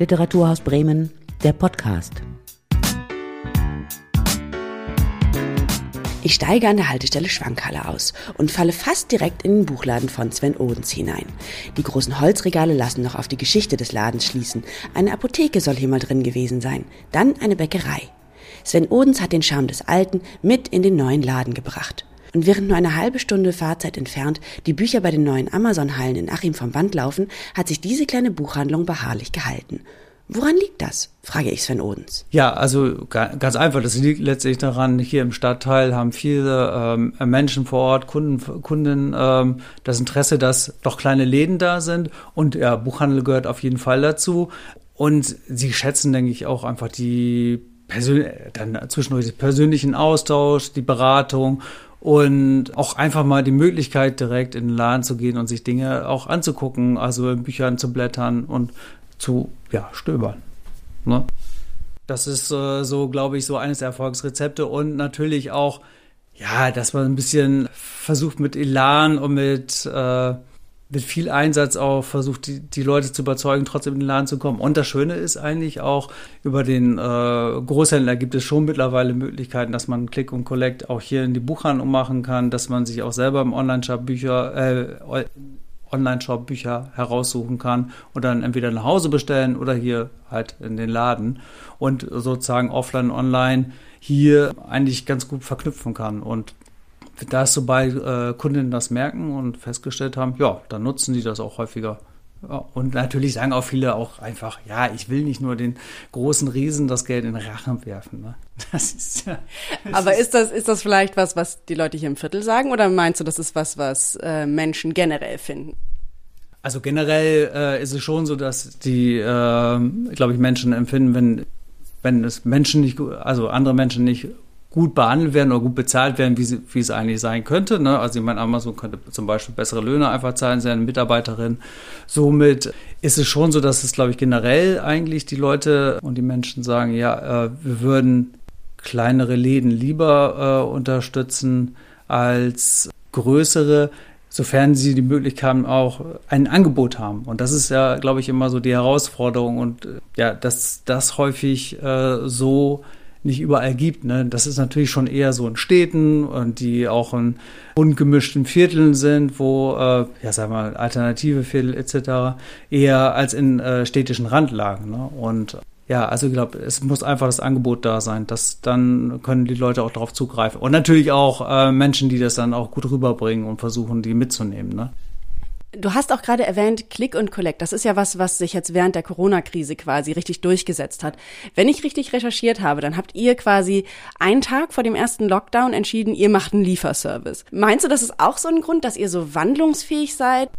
Literaturhaus Bremen, der Podcast. Ich steige an der Haltestelle Schwankhalle aus und falle fast direkt in den Buchladen von Sven Odens hinein. Die großen Holzregale lassen noch auf die Geschichte des Ladens schließen. Eine Apotheke soll hier mal drin gewesen sein. Dann eine Bäckerei. Sven Odens hat den Charme des Alten mit in den neuen Laden gebracht. Und während nur eine halbe Stunde Fahrzeit entfernt die Bücher bei den neuen Amazon-Hallen in Achim vom Band laufen, hat sich diese kleine Buchhandlung beharrlich gehalten. Woran liegt das? frage ich Sven Odens. Ja, also ganz einfach. Das liegt letztlich daran, hier im Stadtteil haben viele ähm, Menschen vor Ort, Kunden, Kunden ähm, das Interesse, dass doch kleine Läden da sind. Und ja, Buchhandel gehört auf jeden Fall dazu. Und sie schätzen, denke ich, auch einfach die dann zwischendurch den persönlichen Austausch, die Beratung und auch einfach mal die Möglichkeit, direkt in den Laden zu gehen und sich Dinge auch anzugucken, also in Büchern zu blättern und zu ja, stöbern. Ne? Das ist äh, so, glaube ich, so eines der Erfolgsrezepte und natürlich auch, ja, dass man ein bisschen versucht mit Elan und mit äh, mit viel Einsatz auch versucht, die, die Leute zu überzeugen, trotzdem in den Laden zu kommen. Und das Schöne ist eigentlich auch, über den äh, Großhändler gibt es schon mittlerweile Möglichkeiten, dass man Click und Collect auch hier in die Buchhandlung machen kann, dass man sich auch selber im Online-Shop Bücher, äh, Online-Shop Bücher heraussuchen kann und dann entweder nach Hause bestellen oder hier halt in den Laden und sozusagen offline, online hier eigentlich ganz gut verknüpfen kann. Und da es sobald äh, Kundinnen das merken und festgestellt haben, ja, dann nutzen die das auch häufiger. Ja, und natürlich sagen auch viele auch einfach, ja, ich will nicht nur den großen Riesen das Geld in den Rachen werfen. Ne? Das ist ja. Das Aber ist das, ist das vielleicht was, was die Leute hier im Viertel sagen, oder meinst du, das ist was, was äh, Menschen generell finden? Also generell äh, ist es schon so, dass die, äh, glaube ich, Menschen empfinden, wenn wenn es Menschen nicht, also andere Menschen nicht gut behandelt werden oder gut bezahlt werden, wie, sie, wie es eigentlich sein könnte. Ne? Also ich meine, Amazon könnte zum Beispiel bessere Löhne einfach zahlen, seine Mitarbeiterin. Somit ist es schon so, dass es, glaube ich, generell eigentlich die Leute und die Menschen sagen, ja, äh, wir würden kleinere Läden lieber äh, unterstützen als größere, sofern sie die Möglichkeit haben, auch ein Angebot haben. Und das ist ja, glaube ich, immer so die Herausforderung und äh, ja, dass das häufig äh, so nicht überall gibt. Ne? Das ist natürlich schon eher so in Städten und die auch in ungemischten Vierteln sind, wo, äh, ja, sag mal, alternative Viertel etc. eher als in äh, städtischen Randlagen. Ne? Und ja, also ich glaube, es muss einfach das Angebot da sein. dass dann können die Leute auch darauf zugreifen. Und natürlich auch äh, Menschen, die das dann auch gut rüberbringen und versuchen, die mitzunehmen. Ne? Du hast auch gerade erwähnt, Click und Collect. Das ist ja was, was sich jetzt während der Corona-Krise quasi richtig durchgesetzt hat. Wenn ich richtig recherchiert habe, dann habt ihr quasi einen Tag vor dem ersten Lockdown entschieden, ihr macht einen Lieferservice. Meinst du, das ist auch so ein Grund, dass ihr so wandlungsfähig seid?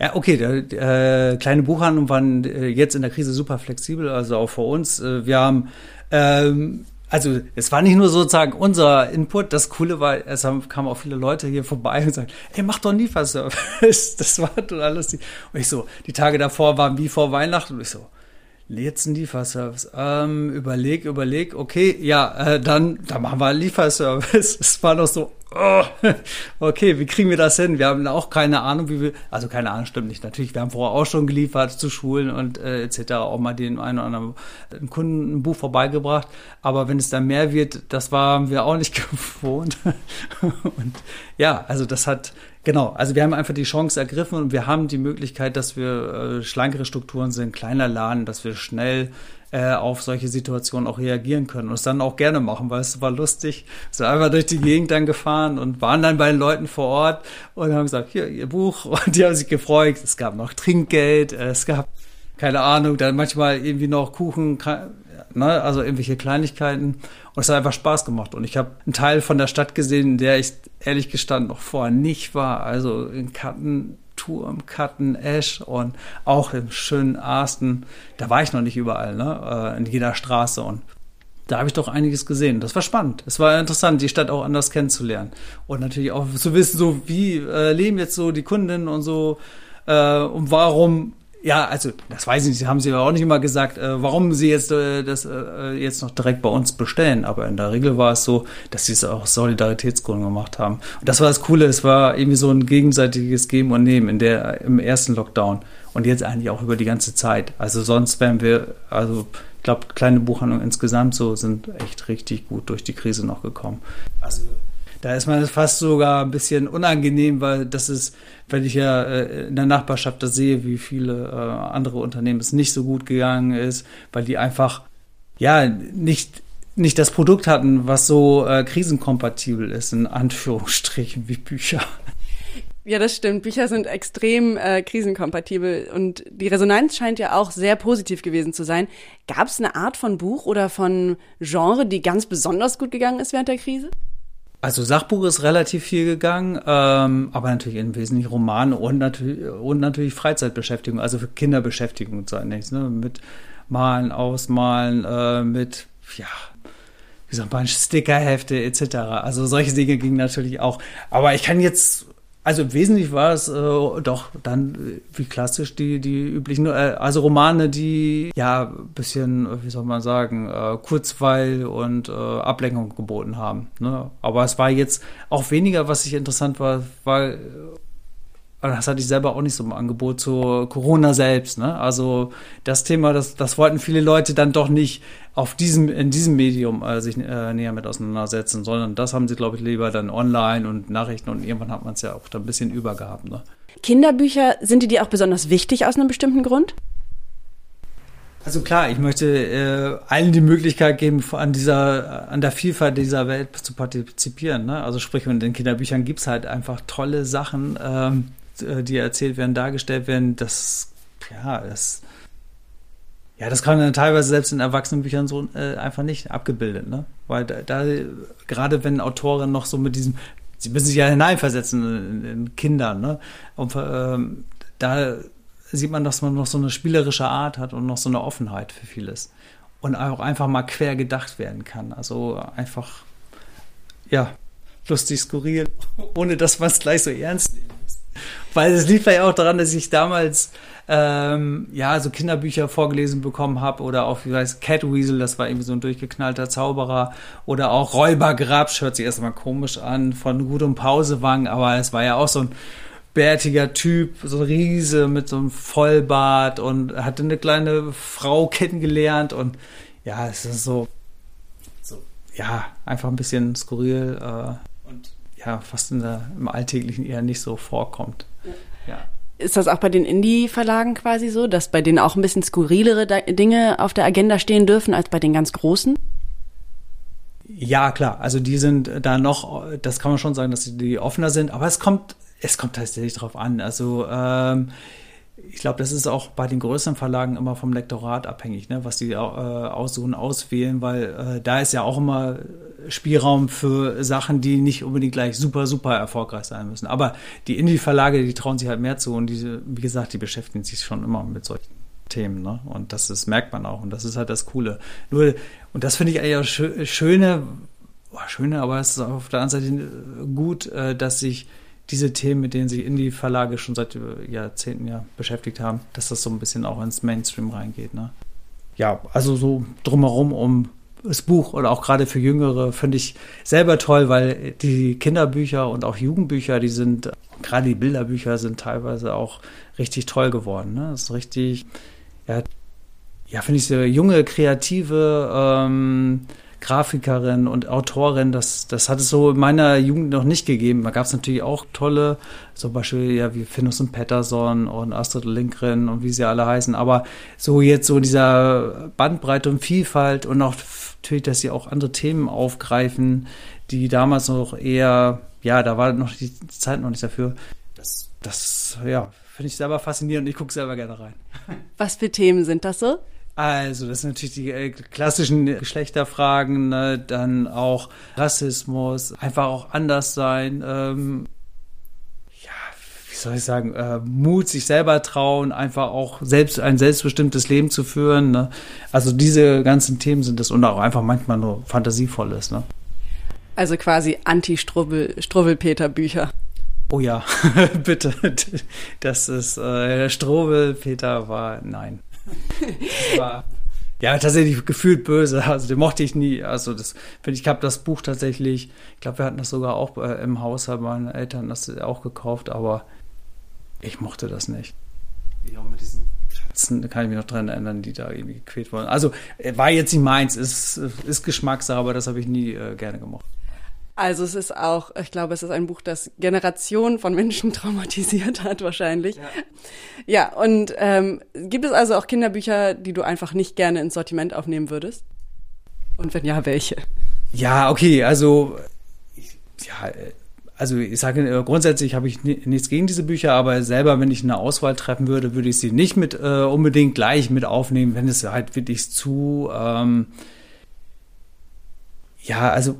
Ja, okay, äh, kleine Buchhandlung waren äh, jetzt in der Krise super flexibel, also auch für uns. Äh, wir haben ähm, also es war nicht nur sozusagen unser Input, das Coole war, es haben, kamen auch viele Leute hier vorbei und sagten, ey, mach doch nie Lieferservice. Das war total lustig. Und ich so, die Tage davor waren wie vor Weihnachten und ich so, jetzt ein Lieferservice. Ähm, überleg, überleg, okay, ja, äh, dann, dann machen wir einen Lieferservice. Es war noch so, oh, okay, wie kriegen wir das hin? Wir haben auch keine Ahnung, wie wir, also keine Ahnung, stimmt nicht. Natürlich, wir haben vorher auch schon geliefert zu Schulen und äh, etc. auch mal den einen oder anderen Kunden ein Buch vorbeigebracht. Aber wenn es dann mehr wird, das waren wir auch nicht gewohnt. und ja, also das hat, genau, also wir haben einfach die Chance ergriffen und wir haben die Möglichkeit, dass wir äh, schlankere Strukturen sind, kleiner Laden, dass wir schnell äh, auf solche Situationen auch reagieren können und es dann auch gerne machen, weil es war lustig. Wir sind einfach durch die Gegend dann gefahren und waren dann bei den Leuten vor Ort und haben gesagt, hier, ihr Buch. Und die haben sich gefreut. Es gab noch Trinkgeld, äh, es gab, keine Ahnung, dann manchmal irgendwie noch Kuchen, ne, also irgendwelche Kleinigkeiten. Und es hat einfach Spaß gemacht. Und ich habe einen Teil von der Stadt gesehen, in der ich ehrlich gestanden noch vorher nicht war. Also in Katten Turm, Katten, Esch und auch im schönen Arsten. Da war ich noch nicht überall, ne? Äh, in jeder Straße und da habe ich doch einiges gesehen. Das war spannend. Es war interessant, die Stadt auch anders kennenzulernen. Und natürlich auch zu wissen, so wie äh, leben jetzt so die Kundinnen und so äh, und warum Ja, also das weiß ich nicht, haben sie aber auch nicht immer gesagt, äh, warum sie jetzt äh, das äh, jetzt noch direkt bei uns bestellen. Aber in der Regel war es so, dass sie es auch Solidaritätsgründen gemacht haben. Und das war das Coole, es war irgendwie so ein gegenseitiges Geben und Nehmen in der im ersten Lockdown und jetzt eigentlich auch über die ganze Zeit. Also sonst wären wir, also ich glaube, kleine Buchhandlungen insgesamt so sind echt richtig gut durch die Krise noch gekommen. Also da ist man fast sogar ein bisschen unangenehm, weil das ist, wenn ich ja äh, in der Nachbarschaft das sehe, wie viele äh, andere Unternehmen es nicht so gut gegangen ist, weil die einfach ja nicht nicht das Produkt hatten, was so äh, krisenkompatibel ist, in Anführungsstrichen wie Bücher. Ja, das stimmt. Bücher sind extrem äh, krisenkompatibel und die Resonanz scheint ja auch sehr positiv gewesen zu sein. Gab es eine Art von Buch oder von Genre, die ganz besonders gut gegangen ist während der Krise? Also Sachbuch ist relativ viel gegangen, ähm, aber natürlich im Wesentlichen Romane und natürlich, und natürlich Freizeitbeschäftigung, also für Kinderbeschäftigung zunächst, ne? mit Malen, Ausmalen, äh, mit, ja, wie sagt man, Stickerhefte etc. Also solche Dinge gingen natürlich auch. Aber ich kann jetzt also im Wesentlichen war es äh, doch dann äh, wie klassisch die die üblichen, äh, also Romane, die ja bisschen, wie soll man sagen, äh, Kurzweil und äh, Ablenkung geboten haben. Ne? Aber es war jetzt auch weniger, was ich interessant war, war das hatte ich selber auch nicht so im Angebot zu Corona selbst. Ne? Also das Thema, das, das wollten viele Leute dann doch nicht auf diesem, in diesem Medium äh, sich äh, näher mit auseinandersetzen, sondern das haben sie, glaube ich, lieber dann online und Nachrichten und irgendwann hat man es ja auch da ein bisschen übergehabt. Ne? Kinderbücher, sind die dir auch besonders wichtig aus einem bestimmten Grund? Also klar, ich möchte äh, allen die Möglichkeit geben, an dieser, an der Vielfalt dieser Welt zu partizipieren. Ne? Also sprich, in den Kinderbüchern gibt's halt einfach tolle Sachen, ähm, äh, die erzählt werden, dargestellt werden, das, ja, das, ja, das kann dann teilweise selbst in Erwachsenenbüchern so äh, einfach nicht abgebildet, ne? Weil da, da, gerade wenn Autoren noch so mit diesem, sie müssen sich ja hineinversetzen in, in Kindern, ne? Und ähm, da sieht man, dass man noch so eine spielerische Art hat und noch so eine Offenheit für vieles. Und auch einfach mal quer gedacht werden kann. Also einfach, ja, lustig, skurril, ohne dass man es gleich so ernst nimmt. Weil es liegt vielleicht auch daran, dass ich damals ähm, ja so Kinderbücher vorgelesen bekommen habe oder auch wie weiß Catweasel, das war irgendwie so ein durchgeknallter Zauberer oder auch Räuber Grabsch hört sich erstmal komisch an von Gudum Pausewang, aber es war ja auch so ein bärtiger Typ, so ein Riese mit so einem Vollbart und hatte eine kleine Frau kennengelernt und ja, es ist so, so ja, einfach ein bisschen skurril äh, und ja fast in der, im Alltäglichen eher nicht so vorkommt. Ja. Ist das auch bei den Indie-Verlagen quasi so, dass bei denen auch ein bisschen skurrilere Dinge auf der Agenda stehen dürfen als bei den ganz großen? Ja, klar. Also die sind da noch, das kann man schon sagen, dass die offener sind, aber es kommt, es kommt tatsächlich drauf an. Also ähm, ich glaube, das ist auch bei den größeren Verlagen immer vom Lektorat abhängig, ne, was die äh, aussuchen, auswählen, weil äh, da ist ja auch immer Spielraum für Sachen, die nicht unbedingt gleich super, super erfolgreich sein müssen. Aber die Indie-Verlage, die trauen sich halt mehr zu und diese, wie gesagt, die beschäftigen sich schon immer mit solchen Themen, ne? Und das ist, merkt man auch und das ist halt das Coole. Nur, und das finde ich eigentlich auch schöne, oh, schöne, aber es ist auf der anderen Seite gut, äh, dass sich diese Themen, mit denen sich Indie-Verlage schon seit Jahrzehnten ja beschäftigt haben, dass das so ein bisschen auch ins Mainstream reingeht. Ne? Ja, also so drumherum um das Buch oder auch gerade für Jüngere finde ich selber toll, weil die Kinderbücher und auch Jugendbücher, die sind, gerade die Bilderbücher sind teilweise auch richtig toll geworden. Ne? Das ist richtig, ja, ja finde ich, so junge, kreative, ähm, Grafikerin und Autorin, das, das hat es so in meiner Jugend noch nicht gegeben. Da gab es natürlich auch tolle, zum Beispiel ja wie Finus und Patterson und Astrid Lindgren und wie sie alle heißen. Aber so jetzt so dieser Bandbreite und Vielfalt und auch natürlich, dass sie auch andere Themen aufgreifen, die damals noch eher, ja, da war noch die Zeit noch nicht dafür. Das, das ja, finde ich selber faszinierend ich gucke selber gerne rein. Was für Themen sind das so? Also, das sind natürlich die äh, klassischen Geschlechterfragen, ne? dann auch Rassismus, einfach auch anders sein, ähm, ja, wie soll ich sagen, äh, Mut, sich selber trauen, einfach auch selbst ein selbstbestimmtes Leben zu führen. Ne? Also diese ganzen Themen sind das und auch einfach manchmal nur fantasievolles. Ne? Also quasi Anti-Struwwelpeter-Bücher. Oh ja, bitte. Das ist äh, Strobel, Peter war nein. Ja tatsächlich gefühlt böse. Also den mochte ich nie. Also das finde ich, habe das Buch tatsächlich. Ich glaube, wir hatten das sogar auch äh, im Haus, haben meine Eltern das auch gekauft, aber ich mochte das nicht. Ich auch mit diesen Katzen, kann ich mich noch dran erinnern, die da irgendwie gequält wurden. Also war jetzt nicht meins, ist, ist Geschmackssache, aber das habe ich nie äh, gerne gemocht. Also es ist auch, ich glaube, es ist ein Buch, das Generationen von Menschen traumatisiert hat wahrscheinlich. Ja, ja und ähm, gibt es also auch Kinderbücher, die du einfach nicht gerne ins Sortiment aufnehmen würdest? Und wenn ja, welche? Ja, okay, also ja, also ich sage äh, grundsätzlich habe ich nichts gegen diese Bücher, aber selber, wenn ich eine Auswahl treffen würde, würde ich sie nicht mit äh, unbedingt gleich mit aufnehmen, wenn es halt wirklich zu ähm, ja, also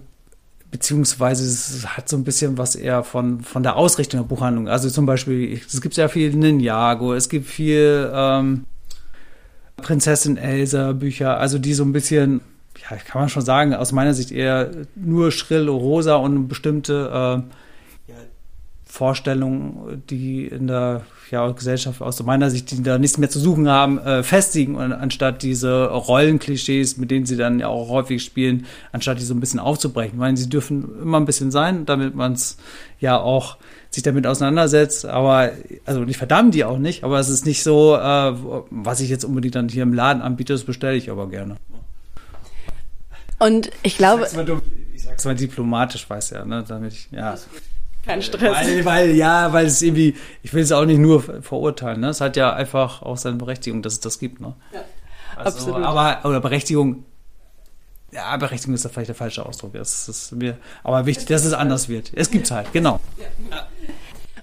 beziehungsweise es hat so ein bisschen was eher von, von der Ausrichtung der Buchhandlung. Also zum Beispiel, es gibt sehr viel Ninjago, es gibt viel ähm, Prinzessin Elsa Bücher, also die so ein bisschen, ja, kann man schon sagen, aus meiner Sicht eher nur schrill rosa und bestimmte äh, Vorstellungen, die in der ja, Gesellschaft aus meiner Sicht, die da nichts mehr zu suchen haben, äh, festigen, und anstatt diese Rollenklischees, mit denen sie dann ja auch häufig spielen, anstatt die so ein bisschen aufzubrechen. Weil sie dürfen immer ein bisschen sein, damit man es ja auch sich damit auseinandersetzt. Aber, also ich verdamme die auch nicht, aber es ist nicht so, äh, was ich jetzt unbedingt dann hier im Laden anbiete, das bestelle ich aber gerne. Und ich glaube. Ich sag's mal, ich sag's mal diplomatisch, weiß ja, ne, damit ich, ja. Kein Stress. Weil, weil, ja, weil es irgendwie, ich will es auch nicht nur verurteilen, ne? Es hat ja einfach auch seine Berechtigung, dass es das gibt, ne? Ja, also, absolut. Aber, oder Berechtigung, ja, Berechtigung ist da vielleicht der falsche Ausdruck. Das ist mir aber wichtig, dass es anders wird. Es gibt's halt, genau. Ja.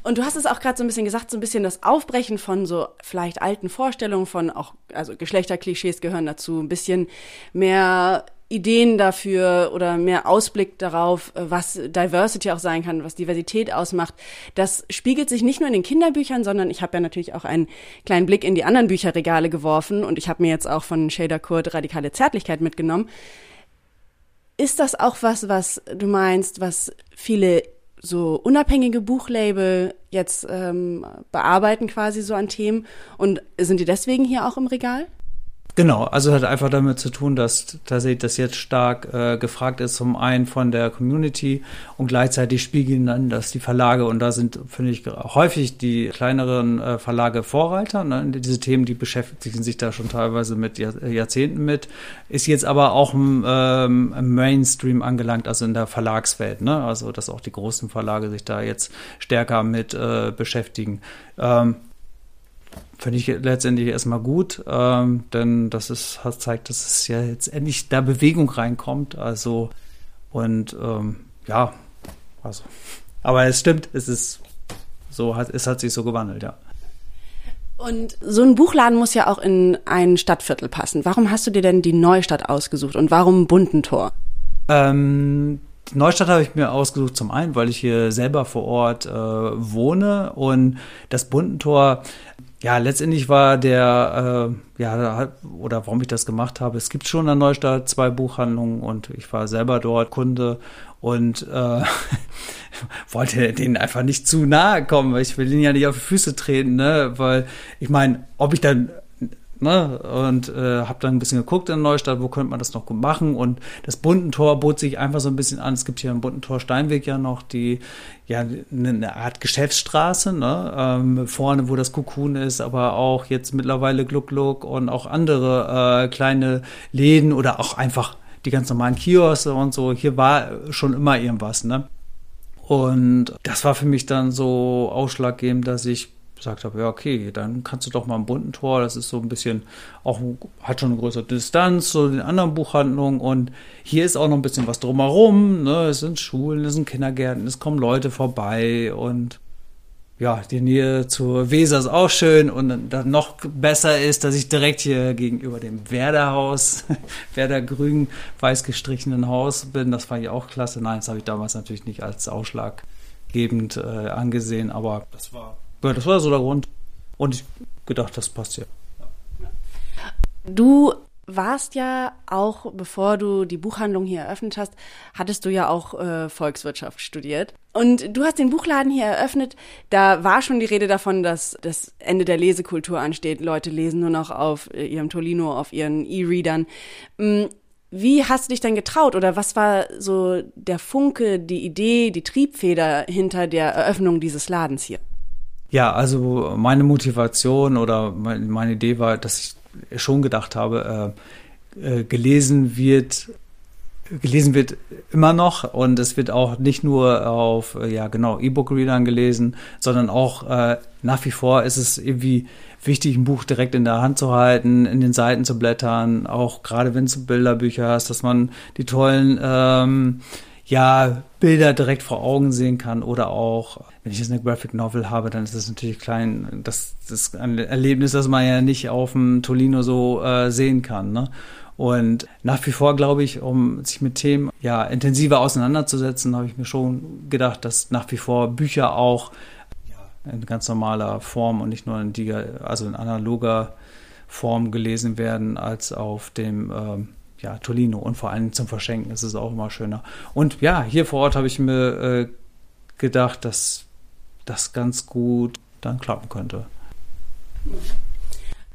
Und du hast es auch gerade so ein bisschen gesagt, so ein bisschen das Aufbrechen von so vielleicht alten Vorstellungen von auch, also Geschlechterklischees gehören dazu, ein bisschen mehr Ideen dafür oder mehr Ausblick darauf, äh, was Diversity auch sein kann, was Diversität ausmacht. Das spiegelt sich nicht nur in den Kinderbüchern, sondern ich habe ja natürlich auch einen kleinen Blick in die anderen Bücherregale geworfen und ich habe mir jetzt auch von Shader Kurt Radikale Zärtlichkeit mitgenommen. Ist das auch was, was du meinst, was viele so unabhängige Buchlabel jetzt ähm, bearbeiten quasi so an Themen und sind die deswegen hier auch im Regal? Genau, also hat einfach damit zu tun, dass tatsächlich das jetzt stark äh, gefragt ist, zum einen von der Community und gleichzeitig spiegeln dann, dass die Verlage, und da sind, finde ich, häufig die kleineren äh, Verlage Vorreiter, ne, diese Themen, die beschäftigen sich da schon teilweise mit Jahr, Jahrzehnten mit, ist jetzt aber auch im, ähm, im Mainstream angelangt, also in der Verlagswelt, ne? also dass auch die großen Verlage sich da jetzt stärker mit äh, beschäftigen. Ähm, finde ich letztendlich erstmal gut, ähm, denn das ist, zeigt, dass es ja jetzt endlich da Bewegung reinkommt. Also und ähm, ja, also. Aber es stimmt, es ist so, hat, es hat sich so gewandelt, ja. Und so ein Buchladen muss ja auch in ein Stadtviertel passen. Warum hast du dir denn die Neustadt ausgesucht und warum Buntentor? Ähm, die Neustadt habe ich mir ausgesucht zum einen, weil ich hier selber vor Ort äh, wohne und das Buntentor ja, letztendlich war der, äh, ja, oder warum ich das gemacht habe, es gibt schon in Neustadt zwei Buchhandlungen und ich war selber dort Kunde und äh, wollte denen einfach nicht zu nahe kommen, weil ich will ihnen ja nicht auf die Füße treten, ne? Weil ich meine, ob ich dann Ne? Und äh, habe dann ein bisschen geguckt in Neustadt, wo könnte man das noch gut machen. Und das Buntentor bot sich einfach so ein bisschen an. Es gibt hier im Buntentor Steinweg ja noch die, ja, eine Art Geschäftsstraße, ne? ähm, vorne, wo das Kukun ist, aber auch jetzt mittlerweile Gluck Gluck und auch andere äh, kleine Läden oder auch einfach die ganz normalen Kioske und so. Hier war schon immer irgendwas, ne? Und das war für mich dann so ausschlaggebend, dass ich gesagt habe, ja, okay, dann kannst du doch mal ein bunten Tor, das ist so ein bisschen, auch hat schon eine größere Distanz zu den anderen Buchhandlungen und hier ist auch noch ein bisschen was drumherum, ne? es sind Schulen, es sind Kindergärten, es kommen Leute vorbei und ja, die Nähe zur Weser ist auch schön und dann noch besser ist, dass ich direkt hier gegenüber dem Werderhaus, Werder grün weiß gestrichenen Haus bin. Das fand ich auch klasse. Nein, das habe ich damals natürlich nicht als ausschlaggebend äh, angesehen, aber das war ja, das war so der Grund. Und ich gedacht, das passt ja. Du warst ja auch, bevor du die Buchhandlung hier eröffnet hast, hattest du ja auch äh, Volkswirtschaft studiert. Und du hast den Buchladen hier eröffnet. Da war schon die Rede davon, dass das Ende der Lesekultur ansteht. Leute lesen nur noch auf äh, ihrem Tolino, auf ihren E-Readern. Mm, wie hast du dich denn getraut oder was war so der Funke, die Idee, die Triebfeder hinter der Eröffnung dieses Ladens hier? Ja, also meine Motivation oder meine Idee war, dass ich schon gedacht habe, äh, äh, gelesen wird gelesen wird immer noch und es wird auch nicht nur auf äh, ja genau E-Book-Readern gelesen, sondern auch äh, nach wie vor ist es irgendwie wichtig, ein Buch direkt in der Hand zu halten, in den Seiten zu blättern, auch gerade wenn du Bilderbücher hast, dass man die tollen ähm, ja, Bilder direkt vor Augen sehen kann oder auch, wenn ich jetzt eine Graphic Novel habe, dann ist es natürlich klein, das, das ist ein Erlebnis, das man ja nicht auf dem Tolino so äh, sehen kann. Ne? Und nach wie vor glaube ich, um sich mit Themen ja intensiver auseinanderzusetzen, habe ich mir schon gedacht, dass nach wie vor Bücher auch in ganz normaler Form und nicht nur in, die, also in analoger Form gelesen werden als auf dem ähm, ja, Tolino und vor allem zum Verschenken ist es auch immer schöner. Und ja, hier vor Ort habe ich mir äh, gedacht, dass das ganz gut dann klappen könnte.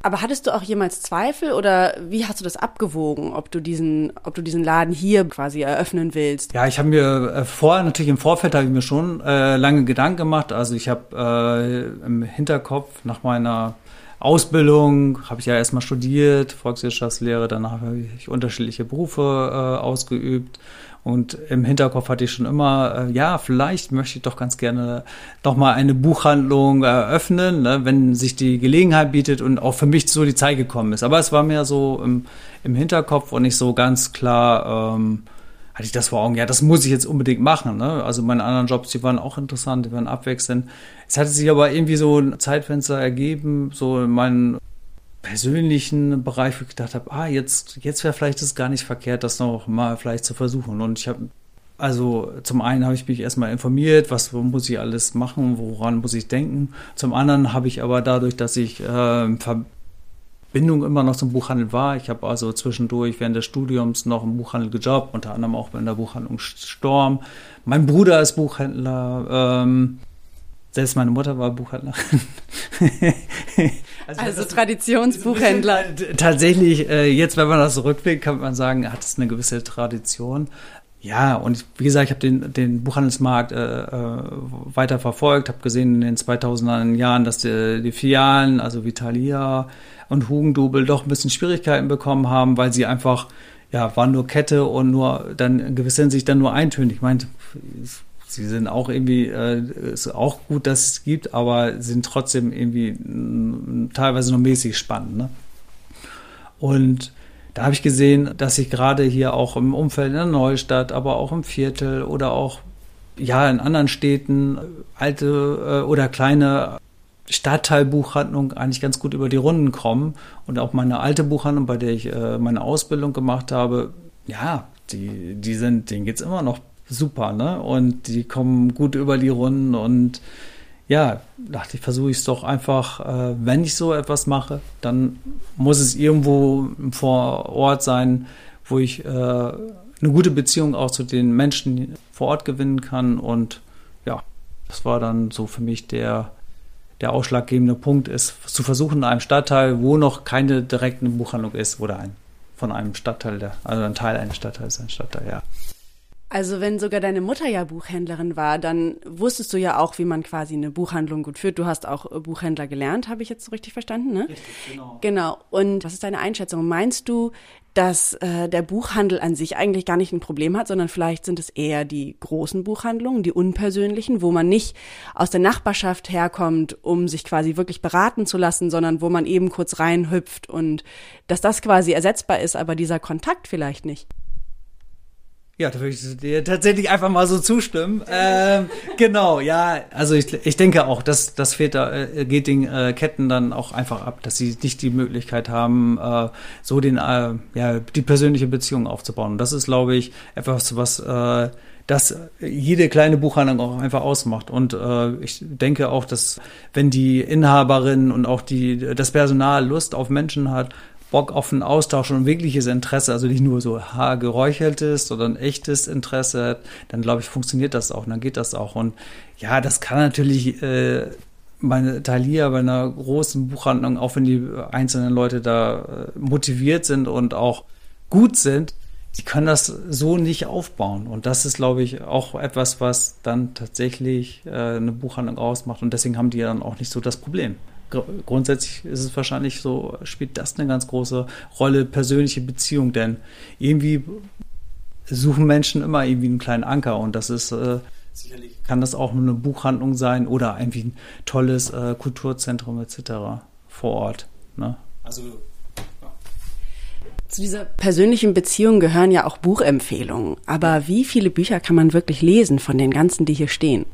Aber hattest du auch jemals Zweifel oder wie hast du das abgewogen, ob du diesen, ob du diesen Laden hier quasi eröffnen willst? Ja, ich habe mir äh, vorher natürlich im Vorfeld habe ich mir schon äh, lange Gedanken gemacht. Also ich habe äh, im Hinterkopf nach meiner Ausbildung habe ich ja erstmal studiert, Volkswirtschaftslehre, danach habe ich unterschiedliche Berufe äh, ausgeübt und im Hinterkopf hatte ich schon immer, äh, ja, vielleicht möchte ich doch ganz gerne doch mal eine Buchhandlung eröffnen, ne, wenn sich die Gelegenheit bietet und auch für mich so die Zeit gekommen ist. Aber es war mir so im, im Hinterkopf und nicht so ganz klar, ähm, hatte ich das vor Augen, ja, das muss ich jetzt unbedingt machen. Ne? Also meine anderen Jobs, die waren auch interessant, die waren abwechselnd. Es hatte sich aber irgendwie so ein Zeitfenster ergeben, so in meinem persönlichen Bereich, wo ich gedacht habe, ah, jetzt, jetzt wäre vielleicht es gar nicht verkehrt, das noch mal vielleicht zu versuchen. Und ich habe also zum einen habe ich mich erstmal informiert, was muss ich alles machen, woran muss ich denken. Zum anderen habe ich aber dadurch, dass ich äh, Bindung immer noch zum Buchhandel war. Ich habe also zwischendurch während des Studiums noch im Buchhandel gejobbt, unter anderem auch in der Buchhandlung Storm. Mein Bruder ist Buchhändler. Ähm, selbst meine Mutter war Buchhändlerin. also, also Traditionsbuchhändler. Tatsächlich, äh, jetzt, wenn man das zurückblickt, kann man sagen, hat es eine gewisse Tradition. Ja, und wie gesagt, ich habe den, den Buchhandelsmarkt äh, äh weiter verfolgt, habe gesehen in den 2000er Jahren, dass die, die Filialen, also Vitalia, und Hugendubel doch ein bisschen Schwierigkeiten bekommen haben, weil sie einfach, ja, waren nur Kette und nur dann in gewisser Hinsicht dann nur eintönig. Ich meine, sie sind auch irgendwie, äh, ist auch gut, dass es gibt, aber sind trotzdem irgendwie teilweise nur mäßig spannend. Ne? Und da habe ich gesehen, dass sich gerade hier auch im Umfeld in der Neustadt, aber auch im Viertel oder auch ja in anderen Städten alte äh, oder kleine Stadtteilbuchhandlung eigentlich ganz gut über die Runden kommen. Und auch meine alte Buchhandlung, bei der ich äh, meine Ausbildung gemacht habe, ja, die, die sind, denen geht's immer noch super, ne? Und die kommen gut über die Runden und ja, dachte ich, versuche ich es doch einfach, äh, wenn ich so etwas mache, dann muss es irgendwo vor Ort sein, wo ich äh, eine gute Beziehung auch zu den Menschen vor Ort gewinnen kann. Und ja, das war dann so für mich der der ausschlaggebende Punkt ist, zu versuchen, in einem Stadtteil, wo noch keine direkte Buchhandlung ist, oder ein, von einem Stadtteil, der, also ein Teil eines Stadtteils, ein Stadtteil, ja. Also wenn sogar deine Mutter ja Buchhändlerin war, dann wusstest du ja auch, wie man quasi eine Buchhandlung gut führt. Du hast auch Buchhändler gelernt, habe ich jetzt so richtig verstanden, ne? Richtig, genau. Genau. Und was ist deine Einschätzung? Meinst du, dass äh, der Buchhandel an sich eigentlich gar nicht ein Problem hat, sondern vielleicht sind es eher die großen Buchhandlungen, die unpersönlichen, wo man nicht aus der Nachbarschaft herkommt, um sich quasi wirklich beraten zu lassen, sondern wo man eben kurz reinhüpft und dass das quasi ersetzbar ist, aber dieser Kontakt vielleicht nicht. Ja, da würde ich dir tatsächlich einfach mal so zustimmen. Ähm, genau, ja, also ich, ich denke auch, dass das fehlt da, äh, geht den äh, Ketten dann auch einfach ab, dass sie nicht die Möglichkeit haben, äh, so den, äh, ja, die persönliche Beziehung aufzubauen. Und das ist, glaube ich, etwas, was äh, das jede kleine Buchhandlung auch einfach ausmacht. Und äh, ich denke auch, dass wenn die Inhaberin und auch die das Personal Lust auf Menschen hat, Bock auf einen Austausch und wirkliches Interesse, also nicht nur so ha, geräucheltes, sondern echtes Interesse hat, dann glaube ich, funktioniert das auch, dann geht das auch. Und ja, das kann natürlich äh, meine Thalia bei einer großen Buchhandlung, auch wenn die einzelnen Leute da äh, motiviert sind und auch gut sind, die können das so nicht aufbauen. Und das ist, glaube ich, auch etwas, was dann tatsächlich äh, eine Buchhandlung ausmacht. Und deswegen haben die dann auch nicht so das Problem grundsätzlich ist es wahrscheinlich so, spielt das eine ganz große Rolle, persönliche Beziehung, denn irgendwie suchen Menschen immer irgendwie einen kleinen Anker und das ist äh, sicherlich kann das auch eine Buchhandlung sein oder irgendwie ein tolles äh, Kulturzentrum etc. vor Ort. Ne? Also zu dieser persönlichen Beziehung gehören ja auch Buchempfehlungen. Aber wie viele Bücher kann man wirklich lesen von den ganzen, die hier stehen?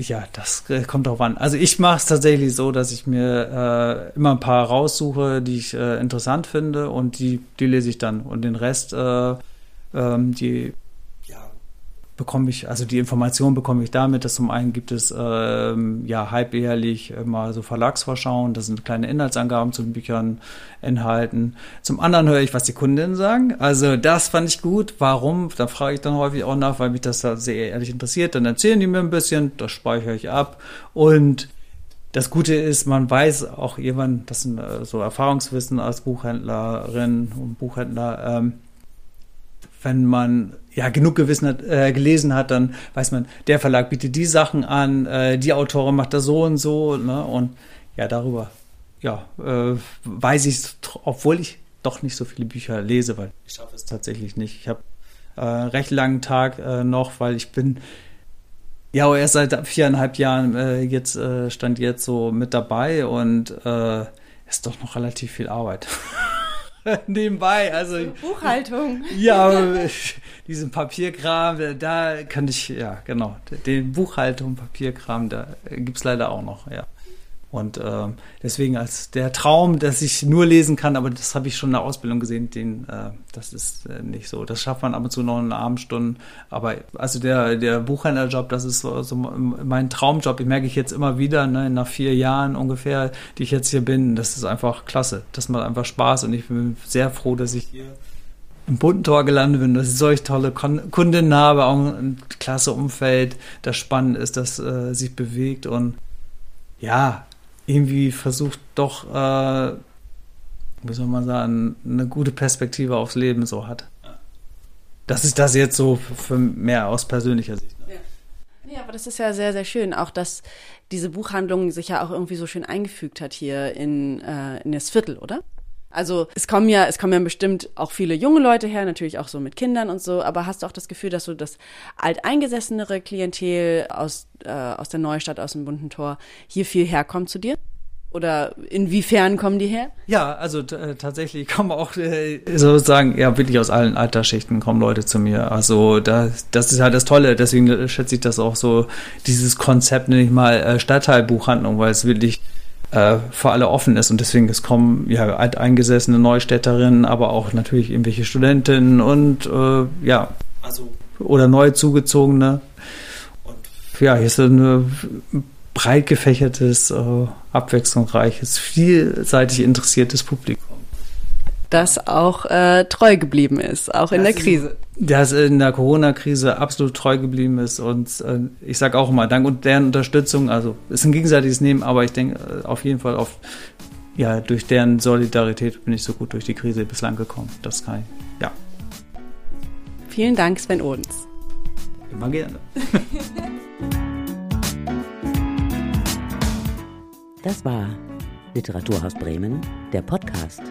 Ja, das äh, kommt drauf an. Also ich mache es tatsächlich so, dass ich mir äh, immer ein paar raussuche, die ich äh, interessant finde und die, die lese ich dann. Und den Rest, äh, ähm, die bekomme ich, also die Information bekomme ich damit, dass zum einen gibt es ähm, ja halbjährlich mal so Verlagsvorschauen, da sind kleine Inhaltsangaben zu den Büchern enthalten. Zum anderen höre ich, was die Kundinnen sagen. Also das fand ich gut. Warum? Da frage ich dann häufig auch nach, weil mich das da sehr ehrlich interessiert. Dann erzählen die mir ein bisschen, das speichere ich ab und das Gute ist, man weiß auch jemand, das sind äh, so Erfahrungswissen als Buchhändlerin und Buchhändler, ähm, wenn man ja genug gewissen hat, äh, gelesen hat, dann weiß man, der Verlag bietet die Sachen an, äh, die Autorin macht das so und so, ne? Und ja, darüber, ja, äh, weiß ich es, obwohl ich doch nicht so viele Bücher lese, weil ich schaffe es tatsächlich nicht. Ich habe äh, recht langen Tag äh, noch, weil ich bin ja erst seit viereinhalb Jahren äh, jetzt äh, stand jetzt so mit dabei und äh, ist doch noch relativ viel Arbeit. nebenbei. Also Buchhaltung. Ja, diesen Papierkram, da kann ich, ja, genau, den Buchhaltung, Papierkram, da gibt es leider auch noch, ja. Und ähm, deswegen als der Traum, dass ich nur lesen kann, aber das habe ich schon in der Ausbildung gesehen, den, äh, das ist äh, nicht so. Das schafft man ab und zu noch in Abendstunden. Aber also der, der Buchhändlerjob, das ist so, so mein Traumjob. Ich merke ich jetzt immer wieder, ne, nach vier Jahren ungefähr, die ich jetzt hier bin, das ist einfach klasse. Das macht einfach Spaß und ich bin sehr froh, dass ich hier im bunten Tor gelandet bin, dass ich solch tolle Kundinnen habe, auch ein klasse Umfeld, das spannend ist, das äh, sich bewegt und ja, irgendwie versucht doch, äh, wie soll man sagen, eine gute Perspektive aufs Leben so hat. Das ist das jetzt so für mehr aus persönlicher Sicht. Ne? Ja. ja, aber das ist ja sehr, sehr schön. Auch, dass diese Buchhandlung sich ja auch irgendwie so schön eingefügt hat hier in, äh, in das Viertel, oder? Also es kommen ja, es kommen ja bestimmt auch viele junge Leute her, natürlich auch so mit Kindern und so, aber hast du auch das Gefühl, dass so das alteingesessenere Klientel aus, äh, aus der Neustadt, aus dem bunten Tor hier viel herkommt zu dir? Oder inwiefern kommen die her? Ja, also äh, tatsächlich kommen auch äh, sozusagen, ja, wirklich aus allen Altersschichten kommen Leute zu mir. Also da, das ist halt das Tolle, deswegen schätze ich das auch so, dieses Konzept, nenne ich mal, äh, Stadtteilbuchhandlung, weil es wirklich äh, für alle offen ist. Und deswegen, es kommen ja alteingesessene Neustädterinnen, aber auch natürlich irgendwelche Studentinnen und äh, ja, also oder neu zugezogene. Und ja, hier ist ein breit gefächertes, äh, abwechslungsreiches, vielseitig interessiertes Publikum das auch äh, treu geblieben ist, auch in das der Krise. Das in der Corona-Krise absolut treu geblieben ist und äh, ich sage auch immer, dank und deren Unterstützung, also ist ein gegenseitiges Nehmen, aber ich denke äh, auf jeden Fall auf, ja, durch deren Solidarität bin ich so gut durch die Krise bislang gekommen. Das kann ich, ja. Vielen Dank, Sven Odens. Immer gerne. Das war Literaturhaus Bremen, der Podcast.